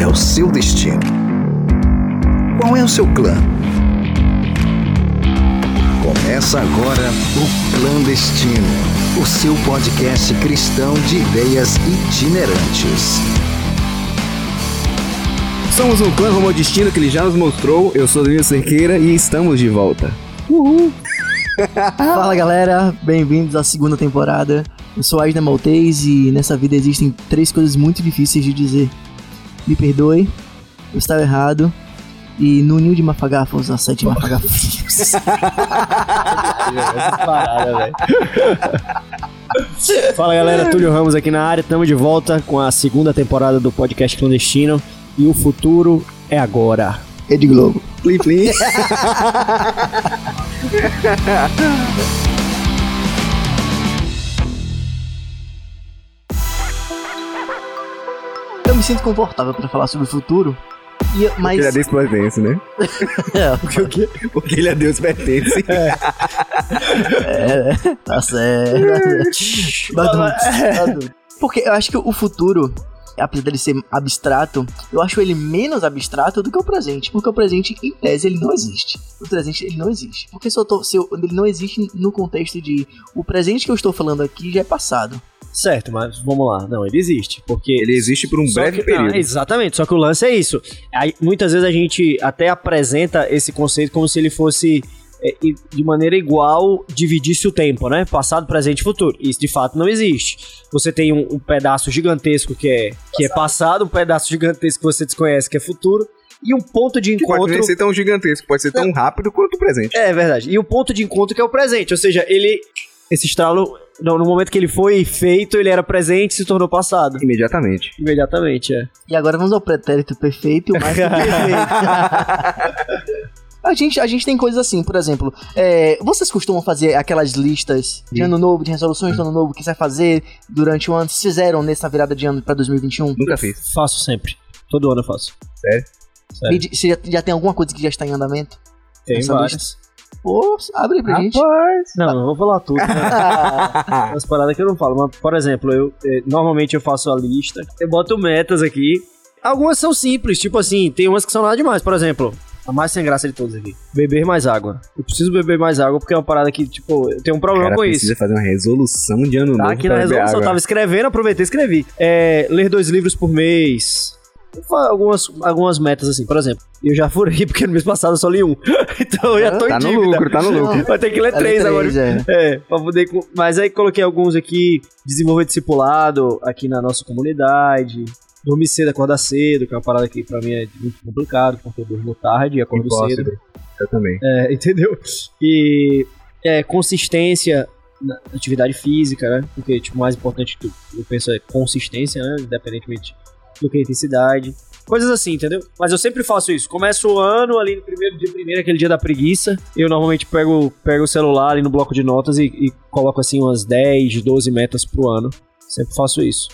é o seu destino? Qual é o seu clã? Começa agora o Clandestino, o seu podcast cristão de ideias itinerantes. Somos um clã rumo ao destino que ele já nos mostrou. Eu sou Danilo Cerqueira e estamos de volta. Uhul! Fala galera, bem-vindos à segunda temporada. Eu sou Asna Maltês e nessa vida existem três coisas muito difíceis de dizer. Me perdoe, eu estava errado e no ninho de mafagafos, a sete mafagafos. Fala galera, Túlio Ramos aqui na área, estamos de volta com a segunda temporada do podcast clandestino e o futuro é agora. Rede Globo. Plim, plim. Eu me sinto confortável pra falar sobre o futuro. E, eu- mas Porque ele é Deus pertence, né? É, Porque, o quê? Porque ele é Deus pertence. É, tá certo. Badum. Porque eu acho que o futuro, apesar dele ser abstrato, eu acho ele menos abstrato do que o presente. Porque o presente, em tese, ele não existe. O presente, ele não existe. Porque se eu tô, se eu- ele não existe no contexto de o presente que eu estou falando aqui já é passado. Certo, mas vamos lá. Não, ele existe, porque... Ele existe por um Só breve que- período. não, exatamente, só que o lance é isso. Aí, muitas vezes a gente até apresenta esse conceito como se ele fosse é, de maneira igual dividisse o tempo, né? Passado, presente e futuro. Isso de fato não existe. Você tem um, um pedaço gigantesco que é, que é passado, um pedaço gigantesco que você desconhece que é futuro, e um ponto de Que pode encontro. nem ser tão gigantesco, pode ser tão rápido quanto o presente. É verdade. E o ponto de encontro que é o presente. Ou seja, ele. Esse estralo, no, no momento que ele foi feito, ele era presente e se tornou passado. Imediatamente. Imediatamente, é. E agora vamos ao pretérito perfeito e o mais que perfeito. A gente, a gente tem coisas assim, por exemplo, é, vocês costumam fazer aquelas listas de Sim. ano novo, de resoluções do ano novo, que você vai fazer durante o ano? Vocês fizeram nessa virada de ano pra 2021? Nunca fiz. Faço sempre. Todo ano eu faço. Sério? Sério. E de- Você já, já tem alguma coisa que já está em andamento? Tem várias. Pô, abre aí pra gente. Não, não vou falar tudo. Né? As paradas que eu não falo. Mas, por exemplo, eu eh, normalmente eu faço a lista, eu boto metas aqui. Algumas são simples, tipo assim, tem umas que são nada demais. Por exemplo, a mais sem graça de todas aqui. Beber mais água. Eu preciso beber mais água porque é uma parada que, tipo, eu tenho um problema cara com precisa isso. fazer uma resolução de ano Tá novo aqui na resolução, eu tava escrevendo, aproveitei e escrevi. É, ler dois livros por mês. Algumas, algumas metas assim, por exemplo, eu já furei porque no mês passado eu só li um. então eu já tô Tá em no dívida. lucro, tá no lucro. Vai ter que ler ela é três agora. três, é. É, pra poder. Mas aí coloquei alguns aqui: desenvolver discipulado aqui na nossa comunidade. Dormir cedo, acordar cedo, que é uma parada que pra mim é muito complicado, porque eu durmo tarde e acordo cedo. Impossible. Eu também. É, entendeu? E é, consistência na atividade física, né? Porque, tipo, o mais importante que eu penso é consistência, né? Independentemente do que a intensidade. Coisas assim, entendeu? Mas eu sempre faço isso. Começo o ano ali no primeiro dia, primeiro, aquele dia da preguiça. Eu normalmente pego, pego o celular ali no bloco de notas e, e coloco assim umas 10, 12 metas pro ano. Sempre faço isso.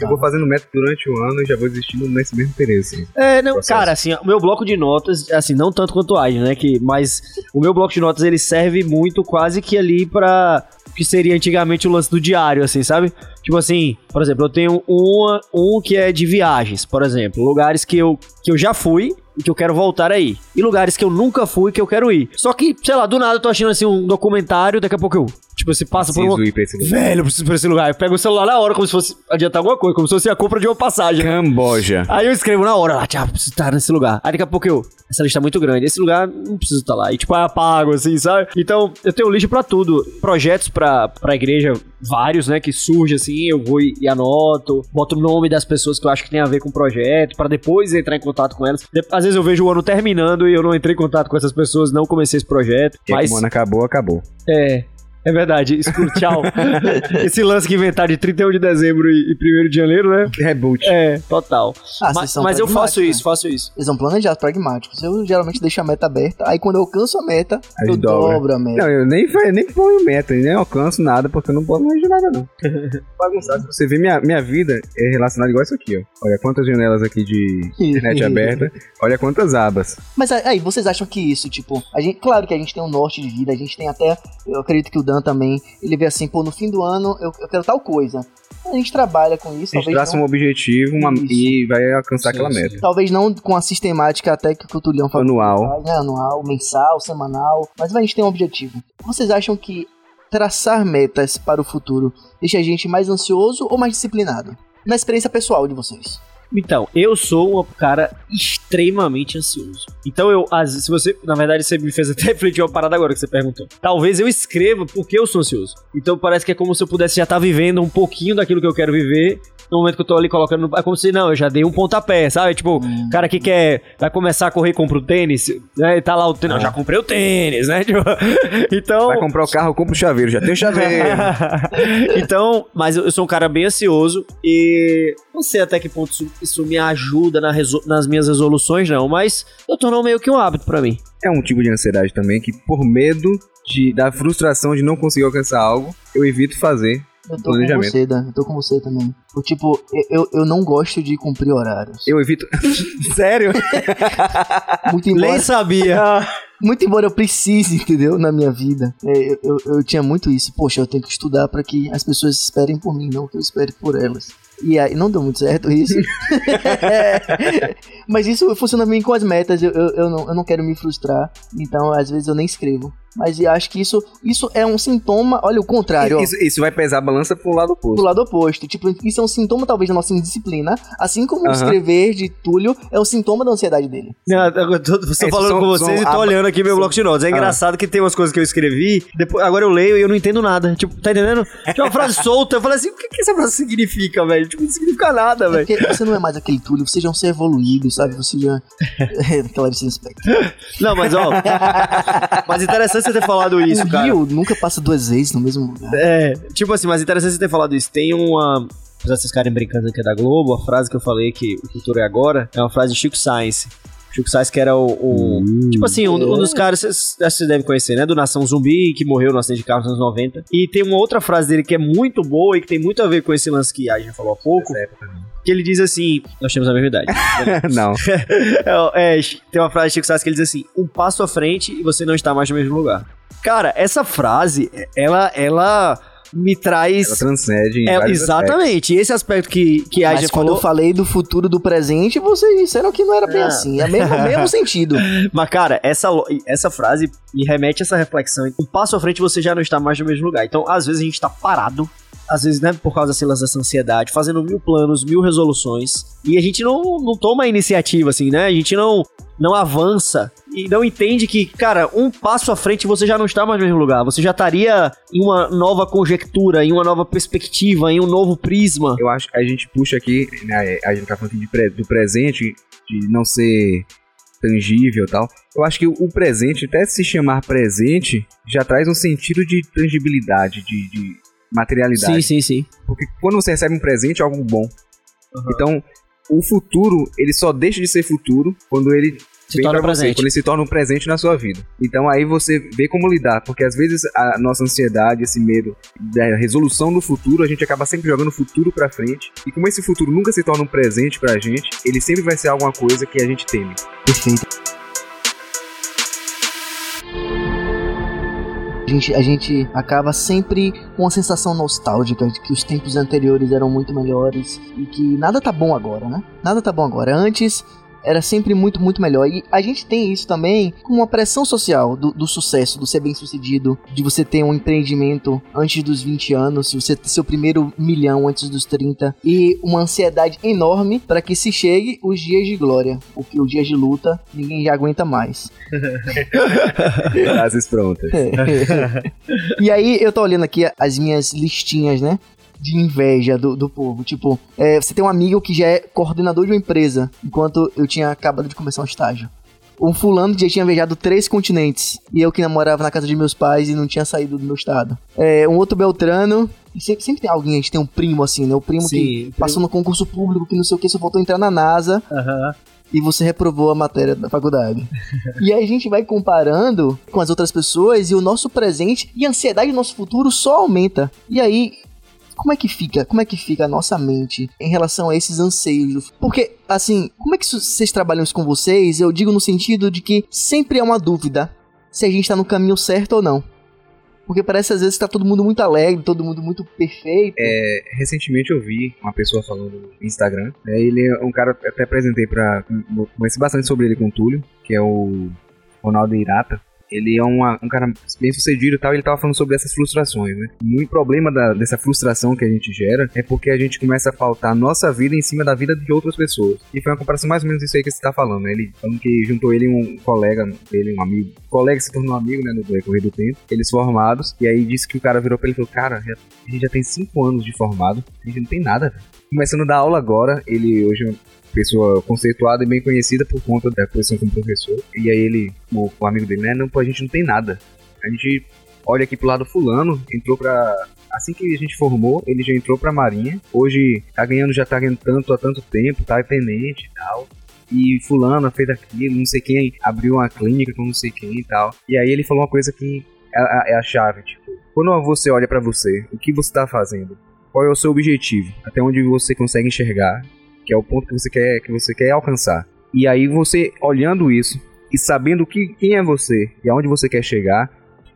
Eu vou fazendo método durante o ano e já vou desistindo nesse mesmo período, assim. É, não, Processo. cara, assim, o meu bloco de notas, assim, não tanto quanto o Agnes, né, que, mas o meu bloco de notas, ele serve muito quase que ali pra, que seria antigamente o lance do diário, assim, sabe? Tipo assim, por exemplo, eu tenho uma, um que é de viagens, por exemplo, lugares que eu, que eu já fui e que eu quero voltar aí, e lugares que eu nunca fui e que eu quero ir. Só que, sei lá, do nada eu tô achando, assim, um documentário, daqui a pouco eu, tipo, você passa por Preciso uma... ir pra esse lugar. Velho, eu preciso ir pra esse lugar. Eu pego o celular na hora, como se fosse adiantar alguma coisa, como se fosse a compra de uma passagem. Camboja. Aí eu escrevo na hora, lá, tchau, preciso estar nesse lugar. Aí daqui a pouco eu, essa lista é muito grande, esse lugar não preciso estar lá. E tipo, aí apago, assim, sabe? Então, eu tenho lista pra tudo. Projetos pra, pra igreja, vários, né, que surgem assim, eu vou e, anoto, boto o nome das pessoas que eu acho que tem a ver com o projeto, pra depois entrar em contato com elas. Às vezes eu vejo o ano terminando e eu não entrei em contato com essas pessoas, não comecei esse projeto. E Mas, o ano acabou, acabou. é, É verdade, escuro, tchau. Esse lance que inventaram de 31 de dezembro e, e 1 de janeiro, né? Reboot. É, total. Ah, mas mas eu faço né? isso, faço isso. Eles são planejados, pragmáticos. Eu geralmente deixo a meta aberta. Aí quando eu alcanço a meta, Aí eu dobra. dobro a meta. Não, eu nem, nem ponho meta, nem alcanço nada, porque eu não posso mais de nada, não. Bagunçado. Se você vê minha, minha vida, é relacionada igual isso aqui, ó. Olha quantas janelas aqui de internet aberta, olha quantas abas. Mas aí, aí, vocês acham que isso, tipo, a gente, claro que a gente tem um norte de vida, a gente tem até, eu acredito que o Dan também, ele vê assim, pô, no fim do ano eu, eu quero tal coisa. A gente trabalha com isso, A gente talvez traça não, um objetivo uma- e vai alcançar Sim, aquela sim. meta. talvez não com a sistemática até que o Tulião falou. Anual. né, anual, mensal, semanal, mas a gente tem um objetivo. Vocês acham que traçar metas para o futuro deixa a gente mais ansioso ou mais disciplinado? Na experiência pessoal de vocês. Então, eu sou um cara extremamente ansioso. Então, eu, se você, na verdade, você me fez até refletir uma parada agora que você perguntou. Talvez eu escreva porque eu sou ansioso. Então, parece que é como se eu pudesse já estar vivendo um pouquinho daquilo que eu quero viver. No momento que eu tô ali colocando. É como se, não, eu já dei um pontapé, sabe? Tipo, o cara que quer. Vai começar a correr, compra o tênis. Né? Tá lá o tênis. Não, já comprei o tênis, né? Tipo, então. Vai comprar o carro, compra o chaveiro, já tem o chaveiro. então, mas eu sou um cara bem ansioso e não sei até que ponto isso, isso me ajuda na nas minhas resoluções, não, mas eu tornou meio que um hábito pra mim. é um tipo de ansiedade também que, por medo de, da frustração de não conseguir alcançar algo, eu evito fazer. Eu tô com você, Dan. Eu tô com você também. O tipo, eu, eu não gosto de cumprir horários. Eu evito. Sério? Muito embora, Nem sabia. Muito embora eu precise, entendeu? Na minha vida. É, eu, eu, eu tinha muito isso. Poxa, eu tenho que estudar pra que as pessoas esperem por mim, não que eu espere por elas. E aí, não deu muito certo isso. Mas isso funciona bem com as metas. Eu, eu, eu, não, eu não quero me frustrar. Então, às vezes, eu nem escrevo. Mas eu acho que isso, isso é um sintoma. Olha, o contrário. ó. Isso, isso vai pesar a balança pro lado do oposto. lado oposto. Tipo, isso é um sintoma, talvez, da nossa indisciplina. Assim como Aham. escrever de Túlio é um sintoma da ansiedade dele. Não, eu tô, tô É, falando são- com vocês são e tô a- olhando aqui meu bloco de notas. É Ah. engraçado que tem umas coisas que eu escrevi, depois, agora eu leio e eu não entendo nada. Tipo, tá entendendo? Tinha uma frase solta, eu falei assim, o que, que essa frase significa, velho? Tipo, não significa nada, É velho. porque você não é mais aquele Túlio, você já é um ser evoluído, sabe? Você já. Clarice Lispector. Não, mas ó. mas interessante você ter falado isso, o cara. Rio nunca passa duas vezes no mesmo lugar. É, tipo assim, mas interessante você ter falado isso. Tem uma. Apesar de vocês ficarem brincando é da Globo, a frase que eu falei que o futuro é agora é uma frase de Chico Science. Chico Science, que era o. o- tipo assim, um, um dos caras, vocês, acho que vocês devem conhecer, né? Do Nação Zumbi, que morreu no acidente de carro nos anos 90. E tem uma outra frase dele que é muito boa e que tem muito a ver com esse lance que a gente falou há pouco. Que ele diz assim: Nós temos a mesma idade. não. É, é, tem uma frase de Chico Science que ele diz assim: um passo à frente e você não está mais no mesmo lugar. Cara, essa frase, ela, ela me traz. Ela transcende em É, exatamente, esse aspecto que, que a Mas quando falou. eu falei do futuro do presente, vocês disseram que não era bem Ah. assim. É mesmo, mesmo sentido. Mas, cara, essa, essa frase me remete a essa reflexão. Um passo à frente você já não está mais no mesmo lugar. Então, às vezes a gente tá parado. Às vezes, né, por causa sei lá, dessa ansiedade, fazendo mil planos, mil resoluções. E a gente não, não toma iniciativa, assim, né? A gente não, não avança e não entende que, cara, um passo à frente você já não está mais no mesmo lugar. Você já estaria em uma nova conjectura, em uma nova perspectiva, em um novo prisma. Eu acho que a gente puxa aqui, né, a gente tá falando aqui pre- do presente, de não ser tangível tal. Eu acho que o presente, até se chamar presente, já traz um sentido de tangibilidade, de, de materialidade. Sim, sim, sim. Porque quando você recebe um presente, é algo bom. Então, o futuro, ele só deixa de ser futuro quando ele Se vem torna pra você, presente. quando ele se torna um presente na sua vida. Então aí você vê como lidar, porque às vezes a nossa ansiedade, esse medo da resolução do futuro, a gente acaba sempre jogando o futuro pra frente. E como esse futuro nunca se torna um presente pra gente, ele sempre vai ser alguma coisa que a gente teme. Perfeito. A gente, a gente acaba sempre com uma sensação nostálgica de que os tempos anteriores eram muito melhores e que nada tá bom agora, né? Nada tá bom agora. Antes era sempre muito, muito melhor. E a gente tem isso também com uma pressão social do, do sucesso, do ser bem sucedido, de você ter um empreendimento antes dos 20 anos, de você ter seu primeiro milhão antes dos 30, e uma ansiedade enorme para que se chegue os dias de glória, porque os dias de luta ninguém já aguenta mais. Frases prontas. e aí eu tô olhando aqui as minhas listinhas, né? De inveja do, do povo. Tipo, é, você tem um amigo que já é coordenador de uma empresa, enquanto eu tinha acabado de começar um estágio. Um fulano que já tinha viajado três continentes. E eu que namorava na casa de meus pais e não tinha saído do meu estado. É, um outro Beltrano. e Sempre, sempre tem alguém, a gente tem um primo assim, né? O primo que passou no concurso público, que não sei o que, só voltou a entrar na NASA Aham. e você reprovou a matéria da faculdade. e aí a gente vai comparando com as outras pessoas e o nosso presente e a ansiedade do nosso futuro só aumenta. E aí, como é que fica? Como é que fica a nossa mente em relação a esses anseios? Porque, assim, como é que vocês trabalham isso com vocês? Eu digo no sentido de que sempre é uma dúvida se a gente tá no caminho certo ou não. Porque parece às vezes que tá todo mundo muito alegre, todo mundo muito perfeito. É, recentemente eu vi uma pessoa falando no Instagram. né, ele é um cara, até apresentei pra. Conheci bastante sobre ele com o Túlio, que é o Ronaldo Irata. Ele é uma- um cara bem sucedido e tal, ele tava falando sobre essas frustrações, né? E o problema da- dessa frustração que a gente gera é porque a gente começa a pautar a nossa vida em cima da vida de outras pessoas. E foi uma comparação mais ou menos isso aí que você tá falando, né? Ele falando que juntou ele um colega dele, um amigo. O colega se tornou amigo, né, no decorrer do tempo. Eles formados. E aí disse que o cara virou pra ele e falou: Cara, a gente já tem cinco anos de formado, a gente não tem nada, velho. Começando a dar aula agora, ele hoje pessoa conceituada e bem conhecida por conta da posição como professor. E aí ele, o, o amigo dele, né? Não, a gente não tem nada. A gente olha aqui pro lado fulano, entrou pra. Assim que a gente formou, ele já entrou pra marinha. Hoje tá ganhando, já tá ganhando tanto há tanto tempo, tá tenente e tal. E fulano fez aquilo, não sei quem abriu uma clínica com não sei quem e tal. E aí ele falou uma coisa que é a, é a chave, tipo, quando você olha pra você, o que você tá fazendo? Qual é o seu objetivo? Até onde você consegue enxergar? Que é o ponto que você quer, que você quer alcançar. E aí você olhando isso e sabendo que, quem é você e aonde você quer chegar,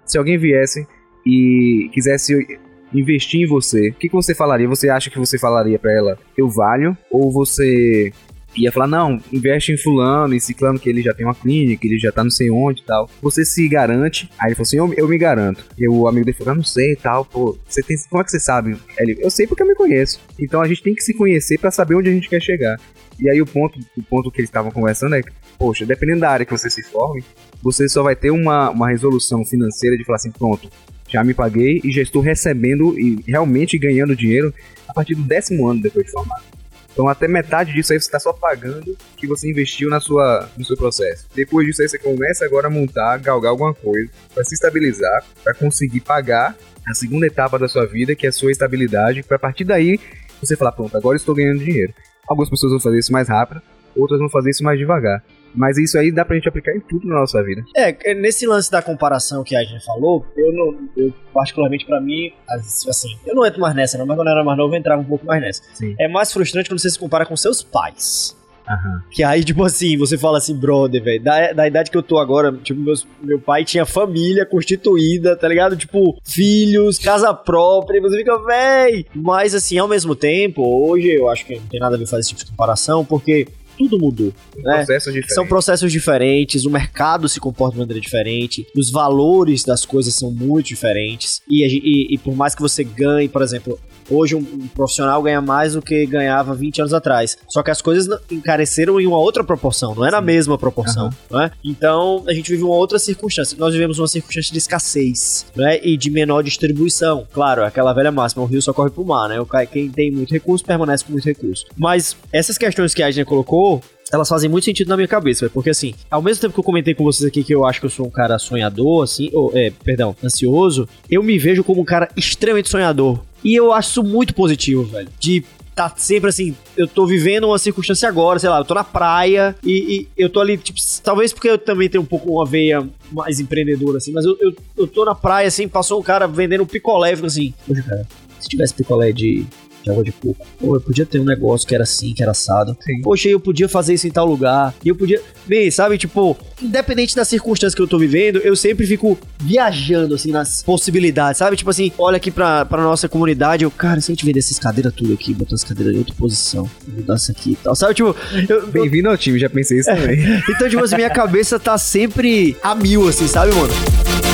se alguém viesse e quisesse investir em você, o que, que você falaria? Você acha que você falaria pra ela, eu valho? Ou você ia falar, não, investe em fulano, em ciclano que ele já tem uma clínica, ele já tá não sei onde e tal. Você se garante. Aí ele falou assim, eu, eu me garanto. E o amigo dele falou, eu não sei e tal, pô, você tem, como é que você sabe? Ele, eu sei porque eu me conheço. Então a gente tem que se conhecer pra saber onde a gente quer chegar. E aí o ponto, o ponto que eles estavam conversando é que, poxa, dependendo da área que você se forme, você só vai ter uma, uma resolução financeira de falar assim, pronto, já me paguei e já estou recebendo e realmente ganhando dinheiro a partir do décimo ano depois de formado. Então até metade disso aí você está só pagando que você investiu na sua, no seu processo. Depois disso aí você começa agora a montar, galgar alguma coisa para se estabilizar, para conseguir pagar a segunda etapa da sua vida, que é a sua estabilidade, para a partir daí você falar, pronto, agora estou ganhando dinheiro. Algumas pessoas vão fazer isso mais rápido, outras vão fazer isso mais devagar. Mas isso aí dá pra gente aplicar em tudo na nossa vida. É, nesse lance da comparação que a gente falou, eu não. Eu, particularmente pra mim, as- assim, eu não entro mais nessa, não, mas quando eu era mais novo eu entrava um pouco mais nessa. Sim. É mais frustrante quando você se compara com seus pais. Aham. Que aí, tipo assim, você fala assim, brother, velho, da, da idade que eu tô agora, tipo, meus, meu pai tinha família constituída, tá ligado? Tipo, filhos, casa própria, e você fica, véi. Mas, assim, ao mesmo tempo, hoje eu acho que não tem nada a ver fazer esse tipo de comparação, porque tudo mudou. né? Processos diferentes. São processos diferentes, o mercado se comporta de maneira diferente, os valores das coisas são muito diferentes. E, e- e por mais que você ganhe, por exemplo, hoje um, um profissional ganha mais do que ganhava 20 anos atrás. Só que as coisas encareceram em uma outra proporção, não é na mesma proporção. não é? Então a gente vive uma outra circunstância. Nós vivemos uma circunstância de escassez né? e de menor distribuição. Claro, aquela velha máxima: o rio só corre pro mar, né? O ca- Quem tem muito recurso permanece com muito recurso. Mas essas questões que a Agnes colocou elas fazem muito sentido na minha cabeça, porque assim, ao mesmo tempo que eu comentei com vocês aqui que eu acho que eu sou um cara sonhador, assim, ou, é, perdão, ansioso, eu me vejo como um cara extremamente sonhador. E eu acho isso muito positivo, velho. De tá sempre assim, eu tô vivendo uma circunstância agora, sei lá, eu tô na praia e, e eu tô ali, tipo, talvez porque eu também tenho um pouco uma veia mais empreendedora, assim, mas eu, eu, eu tô na praia, assim, passou um cara vendendo picolé, eu fico assim, poxa, cara, se tivesse picolé de, de água de coco, pô, eu podia ter um negócio que era assim, que era assado. Sim. Poxa, eu podia fazer isso em tal lugar. E eu podia. Bem, sabe, tipo, independente das circunstâncias que eu tô vivendo, eu sempre fico viajando, assim, nas possibilidades, sabe? Tipo assim, olha aqui pra, pra nossa comunidade, eu, cara, se a gente vender essas cadeiras tudo aqui, botar as cadeiras em outra posição, mudar isso aqui e tal, sabe? Tipo, eu- Bem-vindo ao time, já pensei isso também. então, tipo assim, minha cabeça tá sempre a mil, assim, sabe, mano?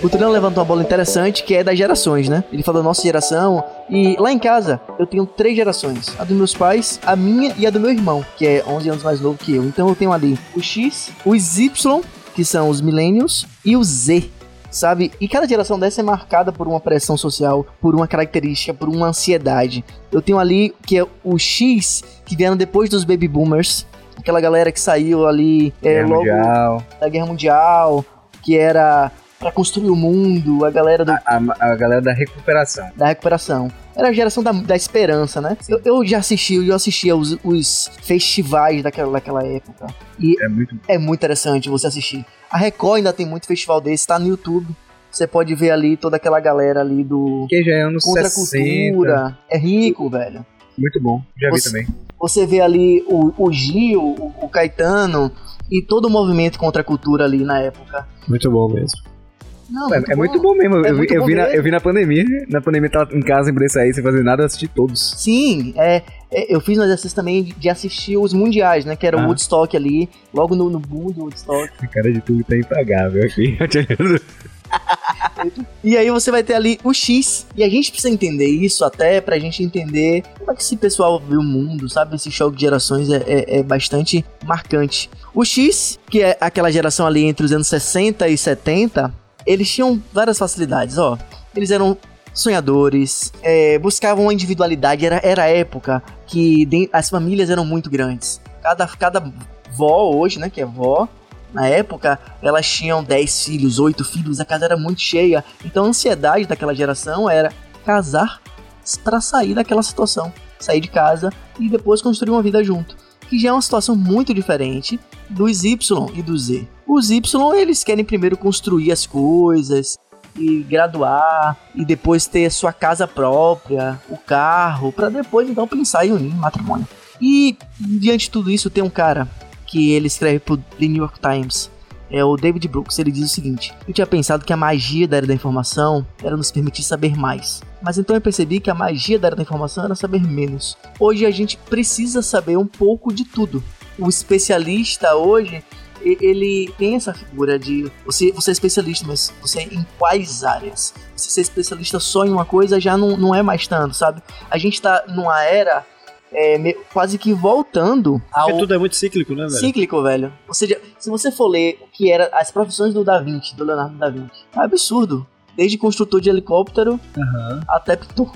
O Turão levantou uma bola interessante que é das gerações, né? Ele falou nossa geração. E lá em casa eu tenho três gerações: a dos meus pais, a minha e a do meu irmão, que é 11 anos mais novo que eu. Então eu tenho ali o X, os Y, que são os millennials, e o Z. Sabe? E cada geração dessa é marcada por uma pressão social, por uma característica, por uma ansiedade. Eu tenho ali que é o X, que vieram depois dos baby boomers, aquela galera que saiu ali é, logo Mundial, da Guerra Mundial, que era pra construir o mundo, a galera do- a, a galera da recuperação. da recuperação. Era a geração da, da esperança, né? Eu, eu já assisti, eu assistia os, os festivais daquela, daquela época. E É muito. é muito interessante você assistir. A Record ainda tem muito festival desse, tá no YouTube. Você pode ver ali toda aquela galera ali do Que já é anos Contra a 60. Cultura. É rico, velho. Muito bom. Já vi Você- também. Você vê ali o, o Gil, o, o Caetano e todo o movimento contra a cultura ali na época. Muito bom mesmo. Não, É, é muito bom mesmo. É eu, vi- muito eu bom vi na, eu vi na pandemia. Na pandemia tava em casa, em sair, sem fazer nada, eu assisti todos. Sim, é, é, eu fiz um exercício também de, assistir os mundiais, né? Que era o Ah. Woodstock ali, logo no, no boom do Woodstock. A cara de tudo tá impagável aqui. E aí você vai ter ali o X. E a gente precisa entender isso até pra gente entender como é que esse pessoal vê o mundo, sabe? Esse choque de gerações é, é- é bastante marcante. O X, que é aquela geração ali entre os anos 60 e 70, eles tinham várias facilidades, ó. Eles eram sonhadores, é, buscavam uma individualidade, era, era a época que as famílias eram muito grandes. Cada, cada vó hoje, né, que é vó, na época, elas tinham 10 filhos, 8 filhos, a casa era muito cheia. Então a ansiedade daquela geração era casar para sair daquela situação. Sair de casa e depois construir uma vida junto. Que já é uma situação muito diferente dos Y e do Z. Os Y, eles querem primeiro construir as coisas e graduar e depois ter sua casa própria, o carro, para depois então pensar em unir matrimônio. E diante de tudo isso tem um cara que ele escreve pro The New York Times. É o David Brooks, ele diz o seguinte: Eu tinha pensado que a magia da era da informação era nos permitir saber mais. Mas então eu percebi que a magia da era da informação era saber menos. Hoje a gente precisa saber um pouco de tudo. O especialista hoje, ele tem essa figura de você, você é especialista, mas você em quais áreas? Você ser especialista só em uma coisa já não, não é mais tanto, sabe? A gente tá numa era é, me- quase que voltando ao Porque tudo é muito cíclico, né, velho? cíclico, velho. Ou seja, se você for ler o que era as profissões do Da Vinci, do Leonardo da Vinci, é absurdo. Desde construtor de helicóptero Aham, até pintor.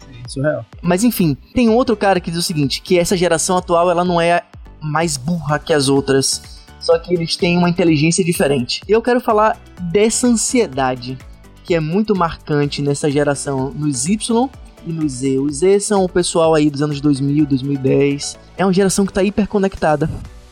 sim, surreal. Mas enfim, tem outro cara que diz o seguinte, que essa geração atual ela não é mais burra que as outras, só que eles têm uma inteligência diferente. Eu quero falar dessa ansiedade que é muito marcante nessa geração nos Y e no Z. Os Z são o pessoal aí dos anos 2000, 2010. É uma geração que tá hiperconectada.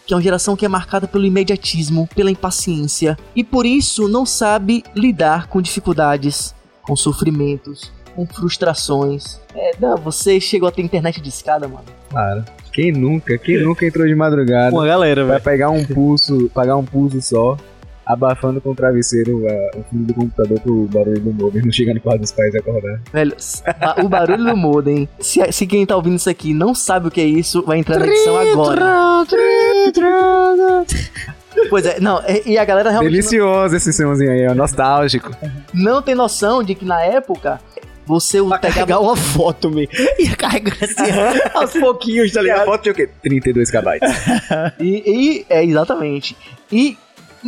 Que é uma geração que é marcada pelo imediatismo, pela impaciência e por isso não sabe lidar com dificuldades, com sofrimentos, com frustrações. É, não, você chegou a ter internet de escada, mano. Claro. Quem nunca? Quem nunca entrou de madrugada? Uma galera, Vai velho. pegar um pulso, pagar um pulso só, abafando com o travesseiro o fundo do computador pro barulho do modem não chegar no quarto dos pais e acordar. Velho, o barulho do modem. Se, se quem tá ouvindo isso aqui não sabe o que é isso, vai entrar na edição agora. Pois é, não, e e a galera realmente não- Delicioso esse somzinho aí, ó, nostálgico. não tem noção de que na época você Pra pegava carregar uma foto, me Ia carregando assim, aos pouquinhos, tá E a ligado? foto tinha o quê? 32 KB. e, e- é exatamente e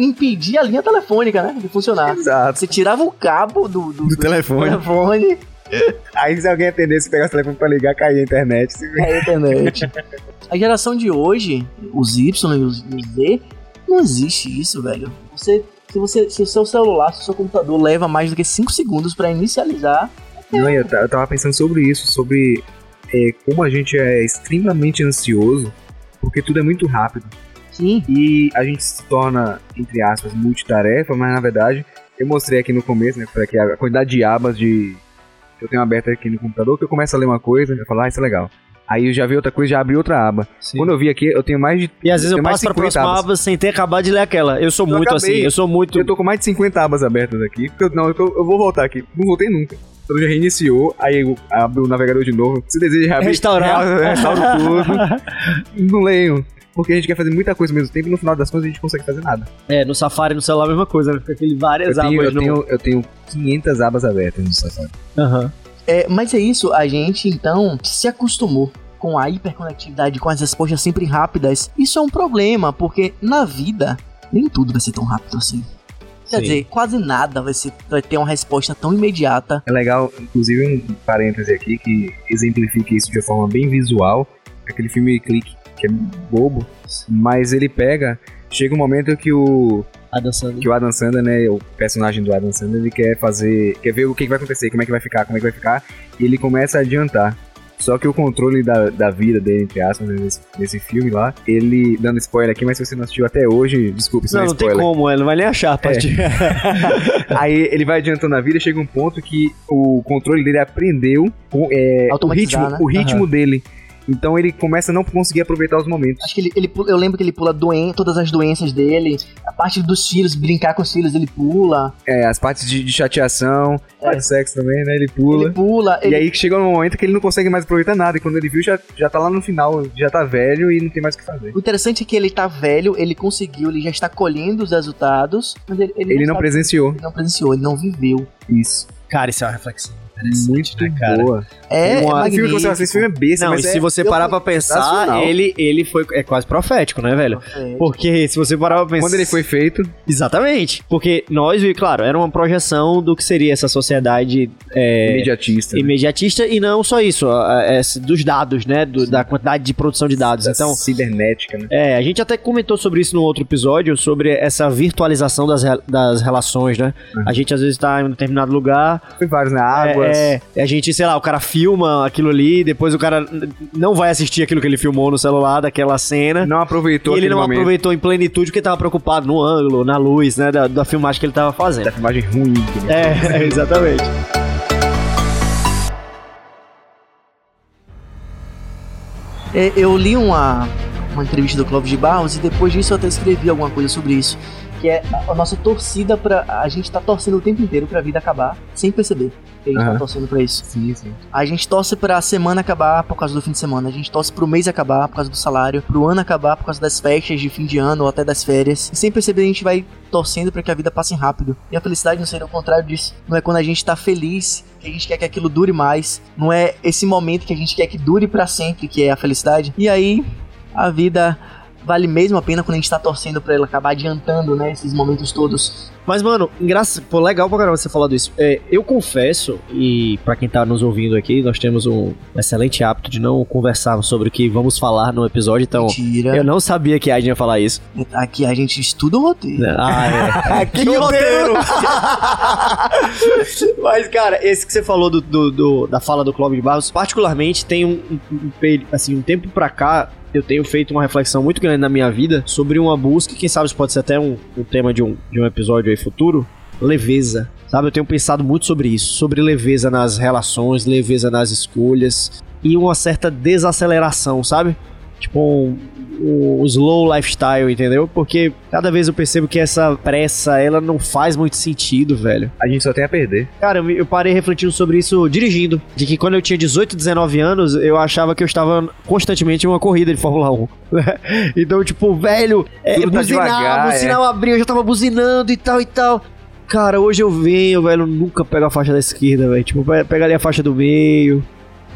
impedir a linha telefônica, né, de funcionar. Exato. Você tirava o cabo do, do, Do telefone. telefone Aí se alguém atendesse, pegasse o telefone pra ligar, caía a internet. é a internet. A geração de hoje, os Y e os, Z, não existe isso, velho. Você, se, você, se o seu celular, se o seu computador leva mais do que 5 segundos pra inicializar, Não, eu, eu tava pensando sobre isso, sobre é, como a gente é extremamente ansioso, porque tudo é muito rápido. E a gente se torna, entre aspas, multitarefa, mas na verdade, eu mostrei aqui no começo, né, pra que a quantidade de abas de que eu tenho aberta aqui no computador, que eu começo a ler uma coisa, eu falo, ah, isso é legal. Aí eu já vi outra coisa, já abri outra aba. Sim. Quando eu vi aqui, eu tenho mais de. E às vezes eu passo pra 50 próxima abas. aba sem ter acabado de ler aquela. Eu sou Eu muito acabei. assim, eu sou muito. Eu tô com mais de 50 abas abertas aqui. Porque eu, não, eu, tô- eu vou voltar aqui. Não voltei nunca. Então já reiniciou, aí eu abro o navegador de novo. Se deseja reabrir, Restaurar. restauro tudo. não leio. Porque a gente quer fazer muita coisa ao mesmo tempo e no final das contas a gente consegue fazer nada. É, no Safari, no celular, a mesma coisa, né? Fica aquele Eu várias tenho, abas eu, no. tenho, eu tenho 500 abas abertas no Safari. Aham. É, mas é isso, a gente então se acostumou com a hiperconectividade, com as respostas sempre rápidas. Isso é um problema, porque na vida nem tudo vai ser tão rápido assim. Quer Sim. dizer, quase nada vai, ser, vai ter uma resposta tão imediata. É legal, inclusive, um parêntese aqui que exemplifica isso de forma bem visual. Aquele filme Clique, que é bobo, mas ele pega. Chega um momento que o, A dançando. que o Adam Sandler, né, o personagem do Adam Sandler, ele quer fazer, quer ver o que que vai acontecer, como é que vai ficar, como é que vai ficar, e ele começa a adiantar. Só que o controle da, da vida dele, entre aspas, né, nesse, nesse filme lá, ele, dando spoiler aqui, mas se você não assistiu até hoje, desculpe, isso Não, não, é não tem spoiler. como, ele não vai nem achar a parte. Aí ele vai adiantando a vida e chega um ponto que o controle dele aprendeu o, é, o ritmo, né? o ritmo dele. Então ele começa a não conseguir aproveitar os momentos. Acho que ele, ele eu lembro que ele pula doen todas as doenças dele, a parte dos filhos, brincar com os filhos, ele pula. É, as partes de, de chateação, É. parte de sexo também, né? Ele pula. Ele pula, E ele, aí que chega um momento que ele não consegue mais aproveitar nada. E quando ele viu, já, já tá lá no final, já tá velho e não tem mais o que fazer. O interessante é que ele tá velho, ele conseguiu, ele já está colhendo os resultados, mas ele, ele Ele não sabe- presenciou. ele não presenciou, ele não viveu. Isso. Cara, isso é uma reflexão Muito né, cara? boa. É, Uma- é o filme que você assiste, filme é besta, Não, mas e é se você parar pra pensar, ele, ele foi. É quase profético, né, velho? É. Porque se você parar pra pensar. Quando ele foi feito, Exatamente. Porque nós, e claro, era uma projeção do que seria essa sociedade é, imediatista. né? imediatista e não só isso, esse- dos dados, né? do- da quantidade de produção de dados. Então, cibernética, né? é, a gente até comentou sobre isso no outro episódio, sobre essa virtualização das, das relações, né? A gente às vezes tá em um determinado lugar, Foi vários, né? Águas. É, a gente, sei lá, o cara filma aquilo ali, depois o cara não vai assistir aquilo que ele filmou no celular, daquela cena. Não aproveitou E ele não momento aproveitou em plenitude porque tava preocupado no ângulo, na luz, né? Da, da filmagem que ele tava fazendo. da filmagem ruim. que ele- É, exatamente. É, eu li uma, uma entrevista do Clóvis de Barros e depois disso eu até escrevi alguma coisa sobre isso. Que é a, a nossa torcida pra. A gente tá torcendo o tempo inteiro pra vida acabar, sem perceber que a gente Aham. tá torcendo pra isso. Sim, sim. A gente torce pra semana acabar por causa do fim de semana. A gente torce pro mês acabar por causa do salário. Pro ano acabar por causa das festas de fim de ano ou até das férias. E sem perceber a gente vai torcendo pra que a vida passe rápido. E a felicidade não seria o contrário disso. Não é quando a gente tá feliz que a gente quer que aquilo dure mais. Não é esse momento que a gente quer que dure pra sempre que é a felicidade. E aí a vida vale mesmo a pena quando a gente tá torcendo pra ela acabar adiantando, né, esses momentos todos. Mas, mano, engraçado, pô, legal pra caramba você falar disso. É, eu confesso, e pra quem tá nos ouvindo aqui, nós temos um excelente hábito de não conversarmos sobre o que vamos falar no episódio, então. Mentira. Eu não sabia que a Aiden ia falar isso. Aqui a gente estuda o roteiro. Ah, é. Que roteiro! Mas, cara, esse que você falou do, do- do- da fala do Clóvis de Barros, particularmente tem um, um- um assim, um tempo pra cá, eu tenho feito uma reflexão muito grande na minha vida sobre uma busca, quem sabe isso pode ser até um, um tema de um, de um episódio aí futuro, leveza. Sabe, eu tenho pensado muito sobre isso, sobre leveza nas relações, leveza nas escolhas e uma certa desaceleração, sabe? Tipo, um, um slow lifestyle, entendeu? Porque cada vez eu percebo que essa pressa, ela não faz muito sentido, velho. A gente só tem a perder. Cara, eu, eu parei refletindo sobre isso dirigindo. De que quando eu tinha 18, 19 anos, eu achava que eu estava constantemente em uma corrida de Fórmula 1. né? então, tipo, velho, é, tá buzinava, devagar, o é. sinal abriu, eu já tava buzinando e tal e tal. Cara, hoje eu venho, velho, nunca pego a faixa da esquerda, velho. Tipo, pe- pega ali a faixa do meio,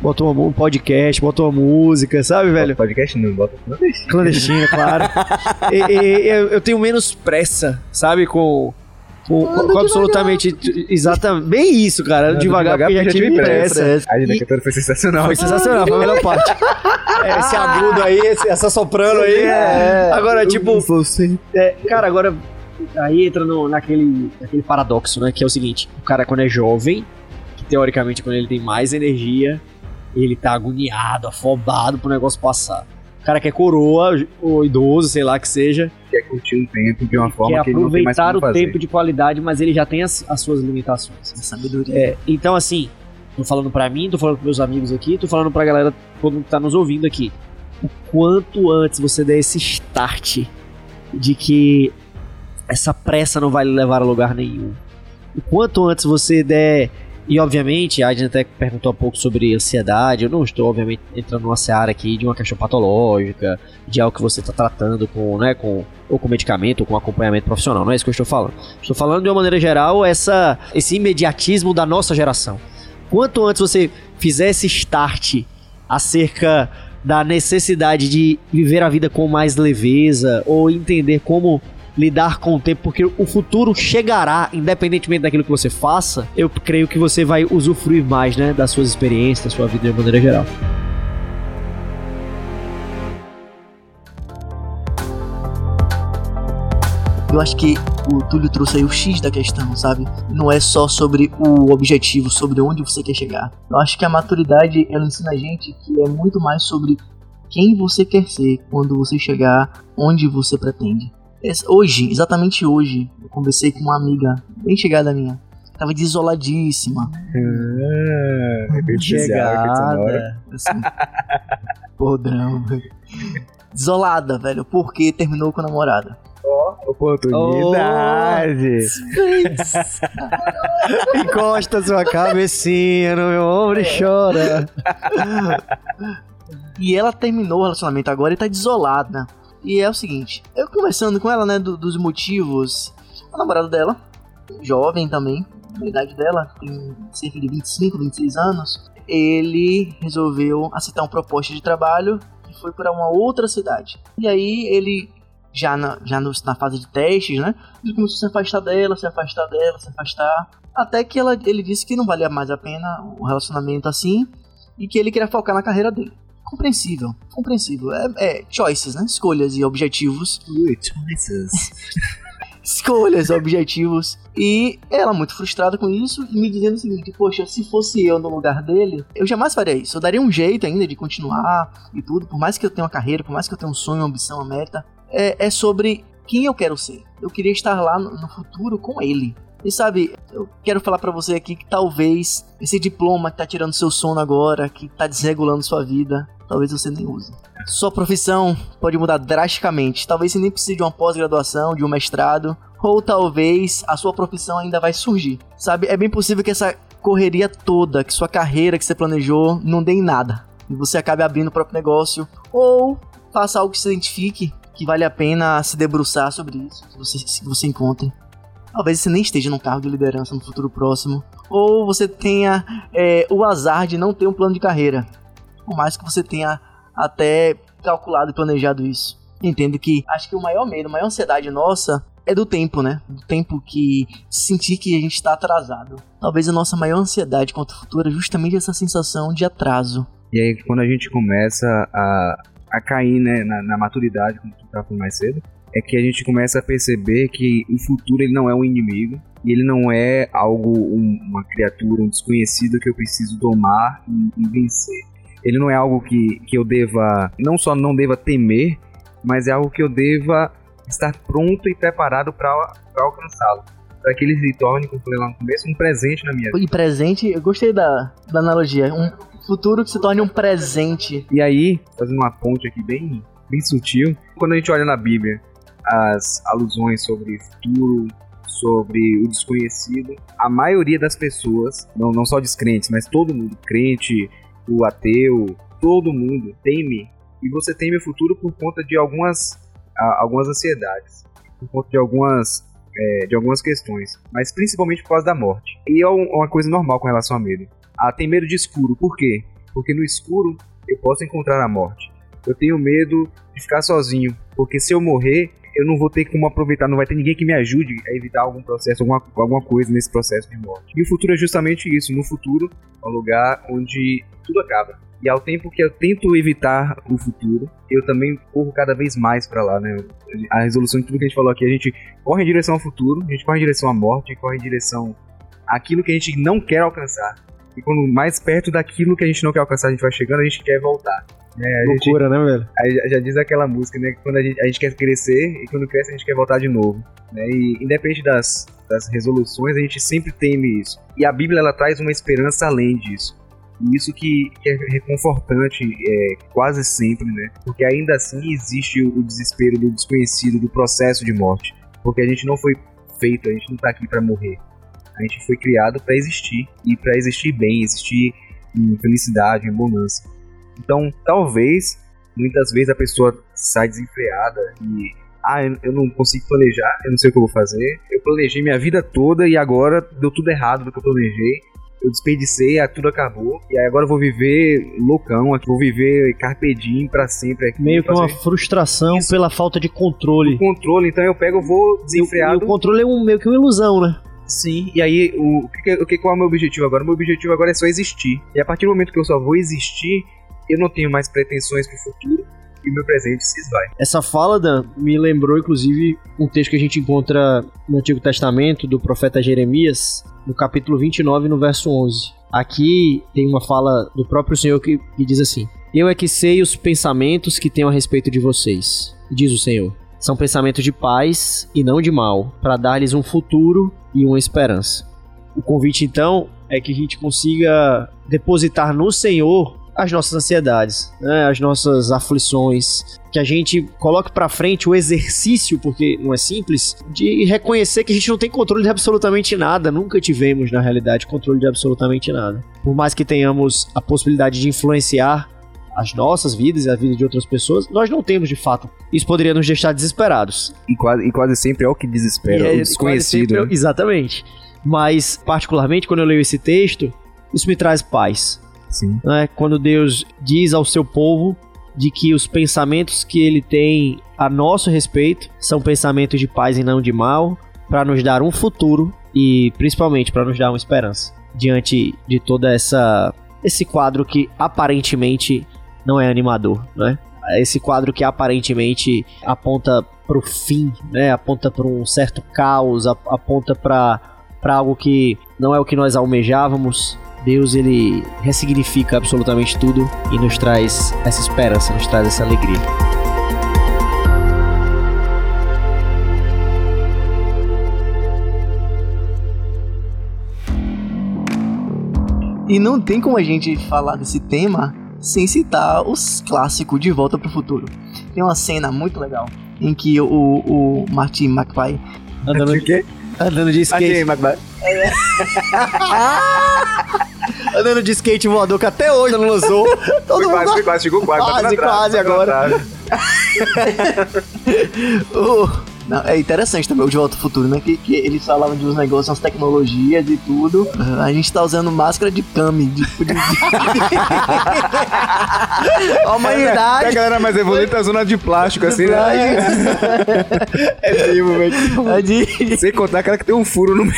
bota uma, um podcast, bota uma música, sabe, velho? Podcast não, bota clandestino. Clandestina, claro. E- e- eu, eu tenho menos pressa, sabe? Com. Com, com- absolutamente. Exatamente. Bem isso, cara. Ando devagar, devagar porque já tive pressa. pressa. A gente E- cantora foi sensacional. Foi sensacional, foi a melhor parte. É, esse agudo aí, esse- essa soprano aí. É. Agora, tipo. você. é, cara, agora. Aí entra no, naquele, naquele paradoxo, né? Que é o seguinte: o cara, quando é jovem, que teoricamente, quando ele tem mais energia, ele tá agoniado, afobado pro negócio passar. O cara que é coroa, ou idoso, sei lá que seja, Quer curtir um tempo de uma forma quer que ele não tem mais aproveitar o tempo de qualidade, mas ele já tem as, as suas limitações. Sabedoria. É, então, assim, tô falando pra mim, tô falando pros meus amigos aqui, tô falando pra galera, todo mundo que tá nos ouvindo aqui. O quanto antes você der esse start de que essa pressa não vai levar a lugar nenhum. O quanto antes você der. E obviamente, a Adriana até perguntou um pouco sobre ansiedade. Eu não estou, obviamente, entrando numa seara aqui de uma questão patológica, de algo que você está tratando com, né, com, ou com medicamento, ou com acompanhamento profissional. Não é isso que eu estou falando. Estou falando de uma maneira geral essa, esse imediatismo da nossa geração. Quanto antes você fizer esse start acerca da necessidade de viver a vida com mais leveza ou entender como lidar com o tempo, porque o futuro chegará, independentemente daquilo que você faça, eu creio que você vai usufruir mais, né, das suas experiências, da sua vida de maneira geral. Eu acho que o Túlio trouxe aí o X da questão, sabe? Não é só sobre o objetivo, sobre onde você quer chegar. Eu acho que a maturidade, ela ensina a gente que é muito mais sobre quem você quer ser quando você chegar onde você pretende. Hoje, exatamente hoje, eu conversei com uma amiga bem chegada minha. Tava desoladíssima. Ah, especial, efeito sonoro. Assim. Podrão, velho. Desolada, velho, porque terminou com a namorada. Oportunidade. Encosta sua cabecinha no meu ombro e chora. E ela terminou o relacionamento agora e tá desolada. E é o seguinte, eu conversando com ela, né, do- dos motivos, a namorada dela, jovem também, a idade dela, tem cerca de 25, 26 anos, ele resolveu aceitar uma proposta de trabalho e foi para uma outra cidade. E aí ele, já na, já na fase de testes, né, ele começou a se afastar dela, se afastar dela, se afastar, até que ela, ele disse que não valia mais a pena o relacionamento assim, e que ele queria focar na carreira dele compreensível, compreensível. É, é choices, né? Escolhas e objetivos. Escolhas, objetivos. E ela muito frustrada com isso e me dizendo o seguinte: Poxa, se fosse eu no lugar dele, eu jamais faria isso. Eu daria um jeito ainda de continuar e tudo, por mais que eu tenha uma carreira, por mais que eu tenha um sonho, uma ambição, uma meta. É, é sobre quem eu quero ser. Eu queria estar lá no, no futuro com ele. E sabe, eu quero falar pra você aqui que talvez esse diploma que tá tirando seu sono agora, que tá desregulando sua vida, talvez você nem use. Sua profissão pode mudar drasticamente. Talvez você nem precise de uma pós-graduação, de um mestrado, ou talvez a sua profissão ainda vai surgir. Sabe, é bem possível que essa correria toda, que sua carreira que você planejou, não dê em nada. E você acabe abrindo o próprio negócio, ou faça algo que se identifique, que vale a pena se debruçar sobre isso, que você, que você encontre. Talvez você nem esteja num cargo de liderança no futuro próximo. Ou você tenha é, o azar de não ter um plano de carreira. Por mais que você tenha até calculado e planejado isso. Entendo que acho que o maior medo, a maior ansiedade nossa é do tempo, né? Do tempo que sentir que a gente está atrasado. Talvez a nossa maior ansiedade quanto ao futuro é justamente essa sensação de atraso. E aí, quando a gente começa a, a cair né, na, na maturidade, como tu estava falando mais cedo, é que a gente começa a perceber que o futuro ele não é um inimigo, e ele não é algo, um- uma criatura, um desconhecido que eu preciso domar e, e vencer. Ele não é algo que, que eu deva, não só não deva temer, mas é algo que eu deva estar pronto e preparado para alcançá-lo. Para que ele se torne, como eu falei lá no começo, um presente na minha vida. E presente, eu gostei da, da analogia. Um futuro que se torne um presente. E aí, fazendo uma ponte aqui bem, bem sutil, quando a gente olha na Bíblia as alusões sobre futuro, sobre o desconhecido, a maioria das pessoas, não, não só descrentes, mas todo mundo, crente, o ateu, todo mundo teme, e você teme o futuro por conta de algumas, algumas ansiedades, por conta de algumas, é, de algumas questões, mas principalmente por causa da morte. E é um- uma coisa normal com relação a medo. Ah, tem medo de escuro, por quê? Porque no escuro eu posso encontrar a morte. Eu tenho medo de ficar sozinho, porque se eu morrer, eu não vou ter como aproveitar, não vai ter ninguém que me ajude a evitar algum processo, alguma, alguma coisa nesse processo de morte. E o futuro é justamente isso. No futuro é um lugar onde tudo acaba. E ao tempo que eu tento evitar o futuro, eu também corro cada vez mais pra lá, né? A resolução de tudo que a gente falou aqui, a gente corre em direção ao futuro, a gente corre em direção à morte, a gente corre em direção àquilo que a gente não quer alcançar. E quando mais perto daquilo que a gente não quer alcançar a gente vai chegando, a gente quer voltar. Né? a gente, Loucura, né, velho? aí já- já diz aquela música, né? Que quando a gente, a gente quer crescer e quando cresce a gente quer voltar de novo. Né? E independente das, das resoluções, a gente sempre teme isso. E a Bíblia ela traz uma esperança além disso. E isso que, que é reconfortante é, quase sempre, né? Porque ainda assim existe o, o desespero do desconhecido, do processo de morte. Porque a gente não foi feito, a gente não tá aqui para morrer. A gente foi criado para existir e para existir bem, existir em felicidade, em bonança. Então, talvez, muitas vezes a pessoa sai desenfreada e. Ah, eu não consigo planejar, eu não sei o que eu vou fazer. Eu planejei minha vida toda e agora deu tudo errado do que eu planejei. Eu desperdicei, tudo acabou. E aí agora eu vou viver loucão aqui, vou viver carpe diem pra sempre aqui. Meio que uma frustração Isso. pela falta de controle. controle, então eu pego, eu vou E o desenfreado. controle é um, meio que uma ilusão, né? Sim, e aí o, o que, que- o que qual é o meu objetivo agora? O meu objetivo agora é só existir. E a partir do momento que eu só vou existir, eu não tenho mais pretensões pro futuro e o meu presente se esvai. Essa fala, Dan, me lembrou, inclusive, um texto que a gente encontra no Antigo Testamento, do profeta Jeremias, no capítulo 29, no verso 11. Aqui tem uma fala do próprio Senhor que, que diz assim: Eu é que sei os pensamentos que tenho a respeito de vocês, diz o Senhor. São pensamentos de paz e não de mal, para dar-lhes um futuro e uma esperança. O convite, então, é que a gente consiga depositar no Senhor as nossas ansiedades, né, as nossas aflições, que a gente coloque para frente o exercício, porque não é simples, de reconhecer que a gente não tem controle de absolutamente nada, nunca tivemos na realidade controle de absolutamente nada. Por mais que tenhamos a possibilidade de influenciar as nossas vidas e a vida de outras pessoas, nós não temos de fato. Isso poderia nos deixar desesperados. E quase, e quase sempre é o que desespera, é- o desconhecido. sempre- né? Exatamente. Mas, particularmente, quando eu leio esse texto, isso me traz paz. Sim. né? Quando Deus diz ao seu povo de que os pensamentos que ele tem a nosso respeito são pensamentos de paz e não de mal, para nos dar um futuro e principalmente para nos dar uma esperança diante de toda essa esse quadro que aparentemente não é animador, né? Esse quadro que aparentemente aponta para o fim, né? Aponta para um certo caos, ap- aponta para para algo que não é o que nós almejávamos. Deus ele ressignifica absolutamente tudo e nos traz essa esperança, nos traz essa alegria. E não tem como a gente falar desse tema sem citar os clássicos De Volta pro Futuro. Tem uma cena muito legal em que o, o Martin McFly Andando, O quê? andando de skate, Aqui, McBride. andando de skate voador que até hoje não lançou. Todo quase, mundo quase, chegou quase. Quase, trave, quase agora. O- Não, é interessante também o De Volta ao Futuro, né? Que, que eles falavam de uns negócios, umas tecnologias e tudo. A gente tá usando máscara de Kami. De, de, de... a A humanidade. galera mais evoluída tá zona de plástico, assim, né? É vivo, velho. É de... Sem contar aquela que tem um furo no meio.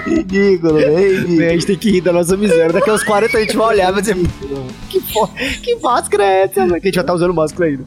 Ridículo, né? Ridículo. A gente tem que rir da nossa miséria. Daqui a uns 40 a gente vai olhar e vai dizer: Que, que máscara é essa? mano?" Que a gente já tá usando máscara ainda.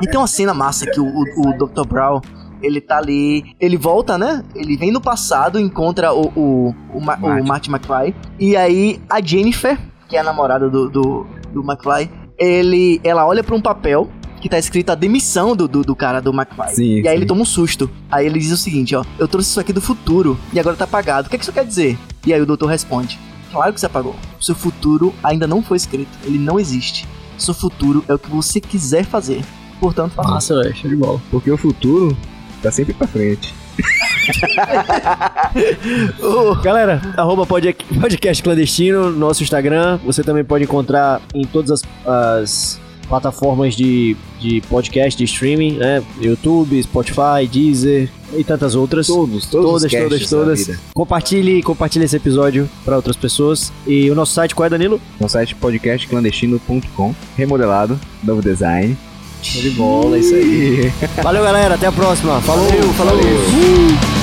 E tem uma cena massa que o, o, o Dr. Brown, ele tá ali, ele volta, né? Ele vem no passado, encontra o, o, o, Ma- o Marty. Marty McFly. E aí a Jennifer, que é a namorada do, do, do McFly, ele, ela olha pra um papel que tá escrito a demissão do, do, do cara do McFly. Sim, e aí sim. ele toma um susto. Aí ele diz o seguinte, ó, eu trouxe isso aqui do futuro e agora tá apagado. O que, é que isso quer dizer? E aí o doutor responde, claro que você apagou. Seu futuro ainda não foi escrito, ele não existe. Seu futuro é o que você quiser fazer. Portanto, faça. Nossa, velho, show de bola. Porque o futuro tá sempre pra frente. Oh, Galera, arroba pod- podcast clandestino, nosso Instagram. Você também pode encontrar em todas as, as plataformas de, de podcast, de streaming, né? YouTube, Spotify, Deezer e tantas outras. Todos, todos Todas, os todas, todas. Compartilhe, compartilhe esse episódio para outras pessoas. E o nosso site qual é, Danilo? No site podcastclandestino.com, remodelado, novo design. Show de bola, é isso aí. Valeu, galera. Até a próxima. Falou. Valeu, falou. Valeu.